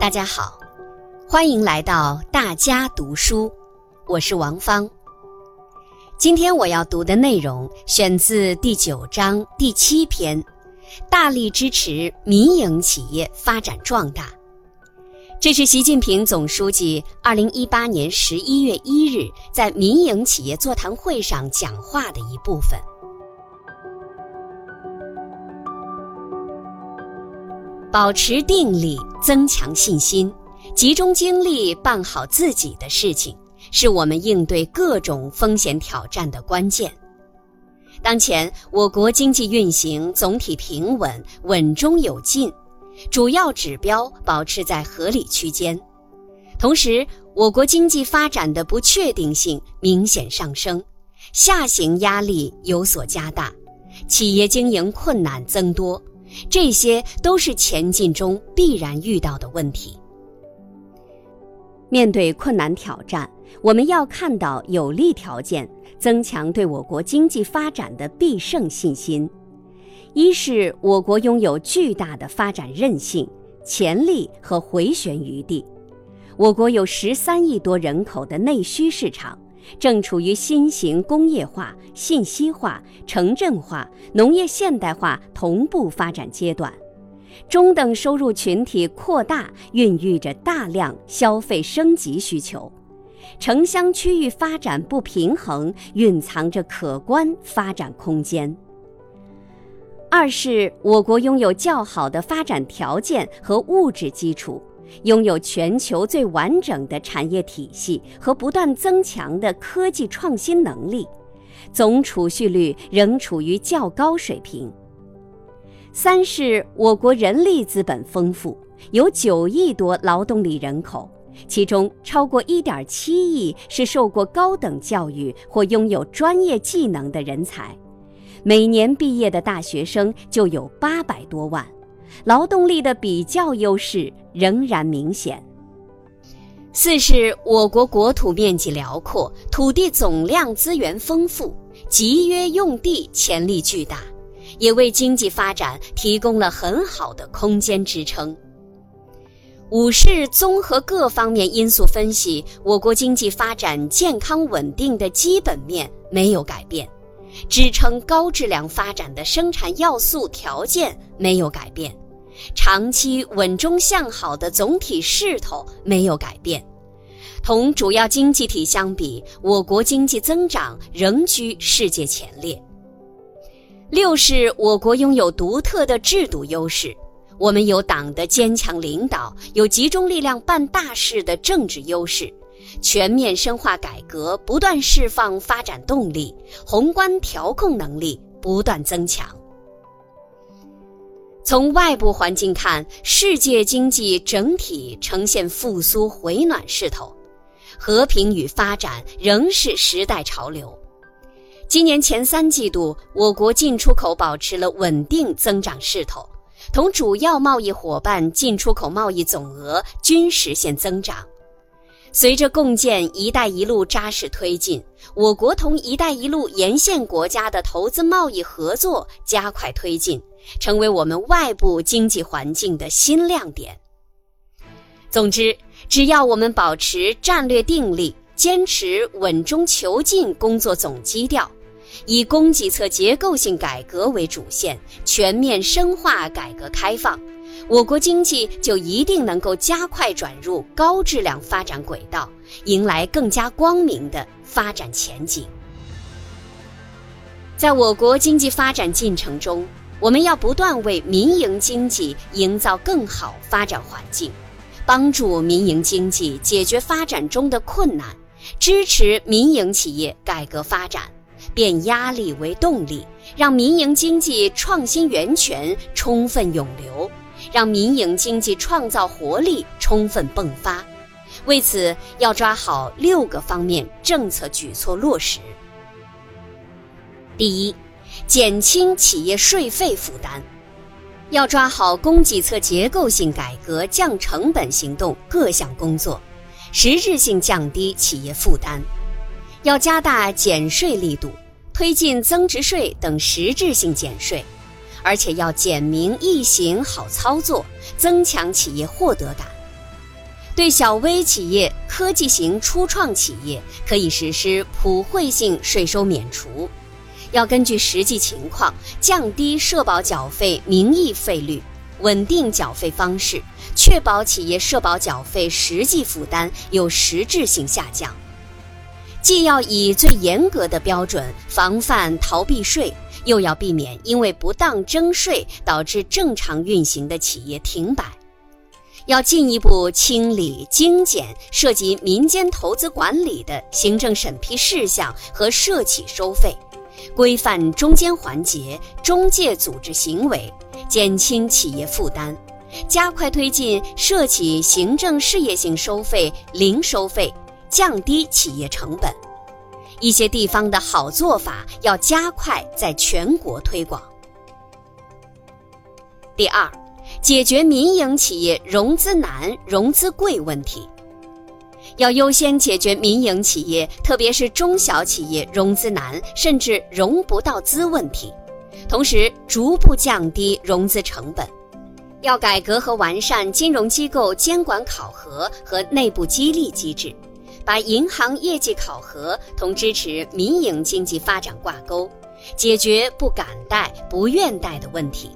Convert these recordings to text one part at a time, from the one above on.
大家好，欢迎来到大家读书，我是王芳。今天我要读的内容选自第九章第七篇，大力支持民营企业发展壮大。这是习近平总书记二零一八年十一月一日在民营企业座谈会上讲话的一部分。保持定力，增强信心，集中精力办好自己的事情，是我们应对各种风险挑战的关键。当前，我国经济运行总体平稳，稳中有进，主要指标保持在合理区间。同时，我国经济发展的不确定性明显上升，下行压力有所加大，企业经营困难增多。这些都是前进中必然遇到的问题。面对困难挑战，我们要看到有利条件，增强对我国经济发展的必胜信心。一是我国拥有巨大的发展韧性、潜力和回旋余地。我国有十三亿多人口的内需市场。正处于新型工业化、信息化、城镇化、农业现代化同步发展阶段，中等收入群体扩大孕育着大量消费升级需求，城乡区域发展不平衡蕴藏着可观发展空间。二是我国拥有较好的发展条件和物质基础。拥有全球最完整的产业体系和不断增强的科技创新能力，总储蓄率仍处于较高水平。三是我国人力资本丰富，有九亿多劳动力人口，其中超过一点七亿是受过高等教育或拥有专业技能的人才，每年毕业的大学生就有八百多万。劳动力的比较优势仍然明显。四是我国国土面积辽阔，土地总量资源丰富，集约用地潜力巨大，也为经济发展提供了很好的空间支撑。五是综合各方面因素分析，我国经济发展健康稳定的基本面没有改变，支撑高质量发展的生产要素条件没有改变。长期稳中向好的总体势头没有改变，同主要经济体相比，我国经济增长仍居世界前列。六是我国拥有独特的制度优势，我们有党的坚强领导，有集中力量办大事的政治优势，全面深化改革，不断释放发展动力，宏观调控能力不断增强。从外部环境看，世界经济整体呈现复苏回暖势头，和平与发展仍是时代潮流。今年前三季度，我国进出口保持了稳定增长势头，同主要贸易伙伴进出口贸易总额均实现增长。随着共建“一带一路”扎实推进，我国同“一带一路”沿线国家的投资贸易合作加快推进，成为我们外部经济环境的新亮点。总之，只要我们保持战略定力，坚持稳中求进工作总基调，以供给侧结构性改革为主线，全面深化改革开放。我国经济就一定能够加快转入高质量发展轨道，迎来更加光明的发展前景。在我国经济发展进程中，我们要不断为民营经济营造更好发展环境，帮助民营经济解决发展中的困难，支持民营企业改革发展，变压力为动力，让民营经济创新源泉充分涌流。让民营经济创造活力充分迸发，为此要抓好六个方面政策举措落实。第一，减轻企业税费负担，要抓好供给侧结构性改革、降成本行动各项工作，实质性降低企业负担。要加大减税力度，推进增值税等实质性减税。而且要简明易行、好操作，增强企业获得感。对小微企业、科技型初创企业，可以实施普惠性税收免除。要根据实际情况，降低社保缴费名义费率，稳定缴费方式，确保企业社保缴费实际负担有实质性下降。既要以最严格的标准防范逃避税，又要避免因为不当征税导致正常运行的企业停摆。要进一步清理精简涉及民间投资管理的行政审批事项和涉企收费，规范中间环节、中介组织行为，减轻企业负担，加快推进涉企行政事业性收费零收费，降低企业成本。一些地方的好做法要加快在全国推广。第二。解决民营企业融资难、融资贵问题，要优先解决民营企业，特别是中小企业融资难甚至融不到资问题，同时逐步降低融资成本。要改革和完善金融机构监管考核和内部激励机制，把银行业绩考核同支持民营经济发展挂钩，解决不敢贷、不愿贷的问题。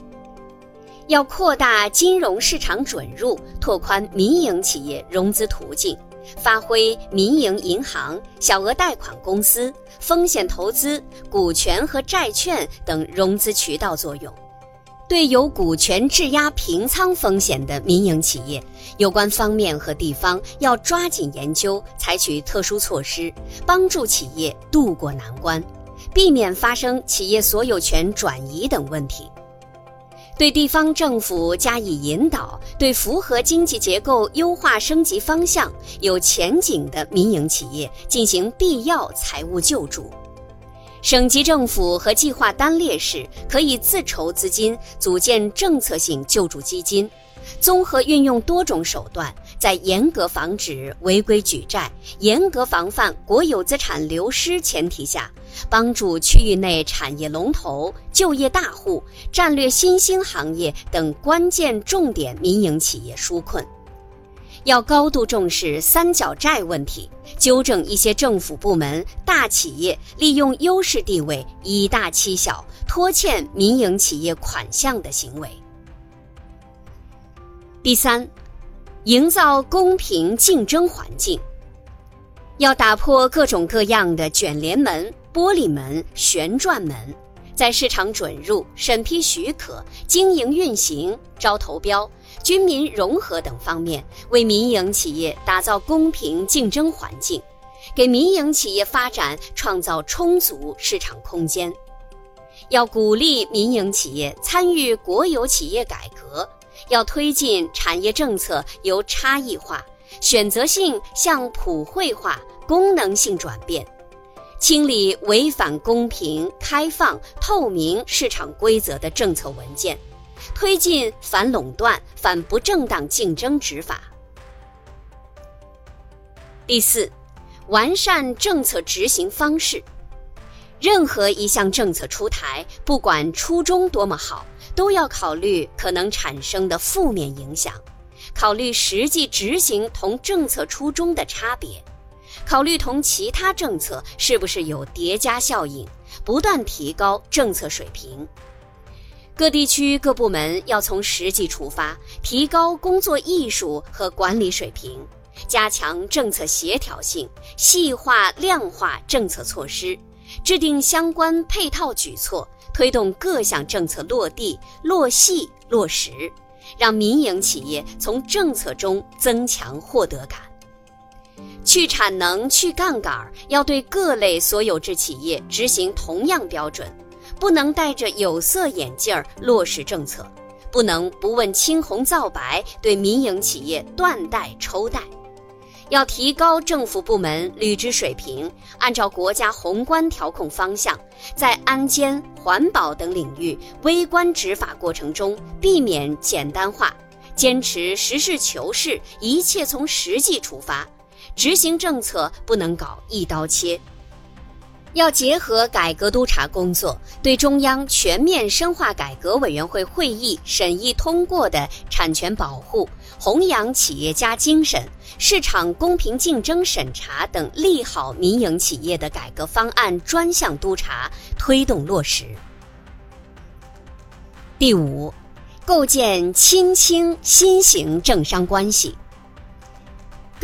要扩大金融市场准入，拓宽民营企业融资途径，发挥民营银行、小额贷款公司、风险投资、股权和债券等融资渠道作用。对有股权质押平仓风险的民营企业，有关方面和地方要抓紧研究，采取特殊措施，帮助企业渡过难关，避免发生企业所有权转移等问题。对地方政府加以引导，对符合经济结构优化升级方向、有前景的民营企业进行必要财务救助。省级政府和计划单列市可以自筹资金，组建政策性救助基金，综合运用多种手段，在严格防止违规举债、严格防范国有资产流失前提下。帮助区域内产业龙头、就业大户、战略新兴行业等关键重点民营企业纾困，要高度重视三角债问题，纠正一些政府部门、大企业利用优势地位以大欺小、拖欠民营企业款项的行为。第三，营造公平竞争环境，要打破各种各样的卷帘门。玻璃门、旋转门，在市场准入、审批许可、经营运行、招投标、军民融合等方面，为民营企业打造公平竞争环境，给民营企业发展创造充足市场空间。要鼓励民营企业参与国有企业改革，要推进产业政策由差异化、选择性向普惠化、功能性转变。清理违反公平、开放、透明市场规则的政策文件，推进反垄断、反不正当竞争执法。第四，完善政策执行方式。任何一项政策出台，不管初衷多么好，都要考虑可能产生的负面影响，考虑实际执行同政策初衷的差别。考虑同其他政策是不是有叠加效应，不断提高政策水平。各地区各部门要从实际出发，提高工作艺术和管理水平，加强政策协调性，细化量化政策措施，制定相关配套举措，推动各项政策落地、落细、落实，让民营企业从政策中增强获得感。去产能、去杠杆，要对各类所有制企业执行同样标准，不能戴着有色眼镜落实政策，不能不问青红皂白对民营企业断贷抽贷。要提高政府部门履职水平，按照国家宏观调控方向，在安监、环保等领域微观执法过程中，避免简单化，坚持实事求是，一切从实际出发。执行政策不能搞一刀切。要结合改革督查工作，对中央全面深化改革委员会会议审议通过的产权保护、弘扬企业家精神、市场公平竞争审查等利好民营企业的改革方案专项督查，推动落实。第五，构建亲清新型政商关系。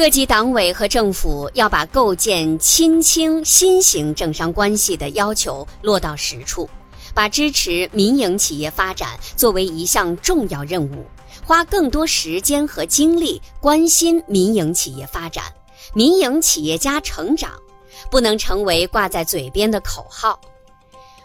各级党委和政府要把构建亲清新型政商关系的要求落到实处，把支持民营企业发展作为一项重要任务，花更多时间和精力关心民营企业发展、民营企业家成长，不能成为挂在嘴边的口号。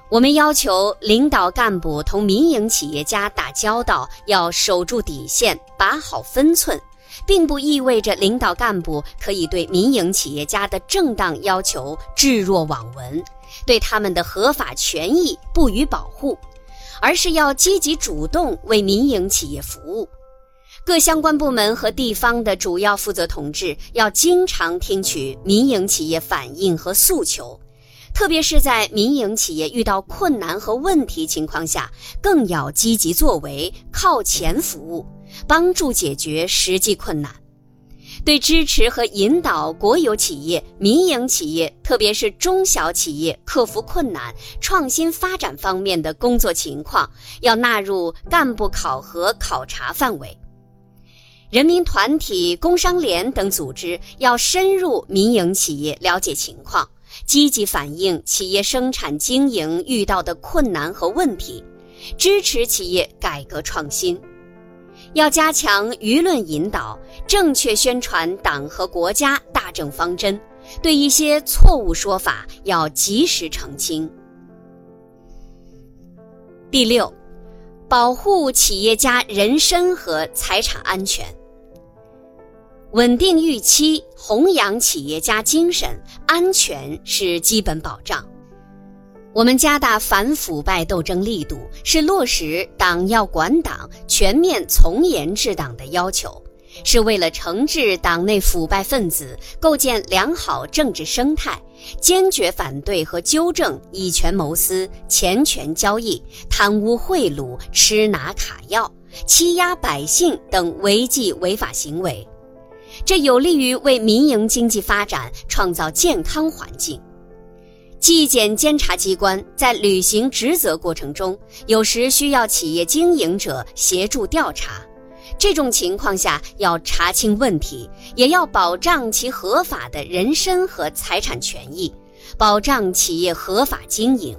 我们要求领导干部同民营企业家打交道要守住底线，把好分寸。并不意味着领导干部可以对民营企业家的正当要求置若罔闻，对他们的合法权益不予保护，而是要积极主动为民营企业服务。各相关部门和地方的主要负责同志要经常听取民营企业反映和诉求，特别是在民营企业遇到困难和问题情况下，更要积极作为，靠前服务。帮助解决实际困难，对支持和引导国有企业、民营企业，特别是中小企业克服困难、创新发展方面的工作情况，要纳入干部考核考察范围。人民团体、工商联等组织要深入民营企业了解情况，积极反映企业生产经营遇到的困难和问题，支持企业改革创新。要加强舆论引导，正确宣传党和国家大政方针，对一些错误说法要及时澄清。第六，保护企业家人身和财产安全，稳定预期，弘扬企业家精神，安全是基本保障。我们加大反腐败斗争力度，是落实“党要管党，全面从严治党”的要求，是为了惩治党内腐败分子，构建良好政治生态，坚决反对和纠正以权谋私、钱权交易、贪污贿赂、吃拿卡要、欺压百姓等违纪违法行为，这有利于为民营经济发展创造健康环境。纪检监察机关在履行职责过程中，有时需要企业经营者协助调查，这种情况下要查清问题，也要保障其合法的人身和财产权益，保障企业合法经营。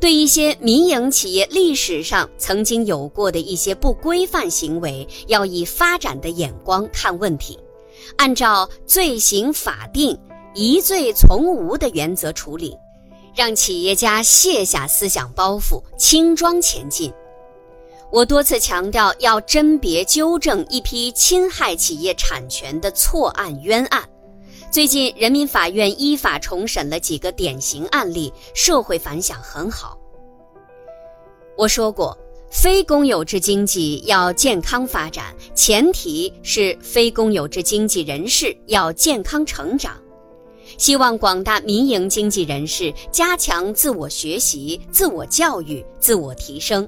对一些民营企业历史上曾经有过的一些不规范行为，要以发展的眼光看问题，按照罪行法定。疑罪从无的原则处理，让企业家卸下思想包袱，轻装前进。我多次强调要甄别纠正一批侵害企业产权的错案冤案。最近，人民法院依法重审了几个典型案例，社会反响很好。我说过，非公有制经济要健康发展，前提是非公有制经济人士要健康成长。希望广大民营经济人士加强自我学习、自我教育、自我提升；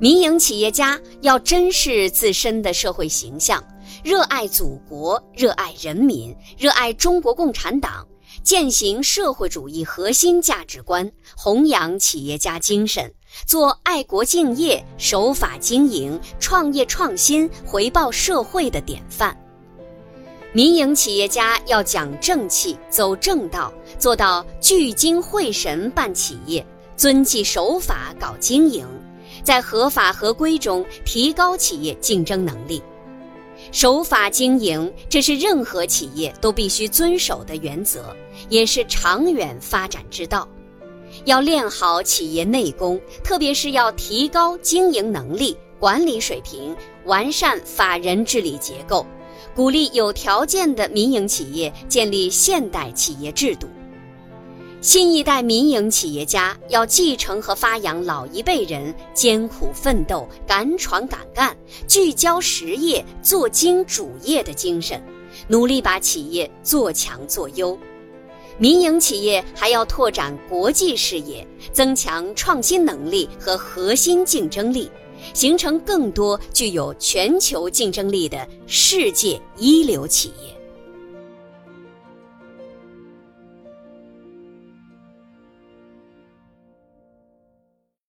民营企业家要珍视自身的社会形象，热爱祖国、热爱人民、热爱中国共产党，践行社会主义核心价值观，弘扬企业家精神，做爱国敬业、守法经营、创业创新、回报社会的典范。民营企业家要讲正气、走正道，做到聚精会神办企业，遵纪守法搞经营，在合法合规中提高企业竞争能力。守法经营，这是任何企业都必须遵守的原则，也是长远发展之道。要练好企业内功，特别是要提高经营能力、管理水平，完善法人治理结构。鼓励有条件的民营企业建立现代企业制度。新一代民营企业家要继承和发扬老一辈人艰苦奋斗、敢闯敢干、聚焦实业、做精主业的精神，努力把企业做强做优。民营企业还要拓展国际视野，增强创新能力和核心竞争力，形成更多具有全球竞争力的世界一流企业。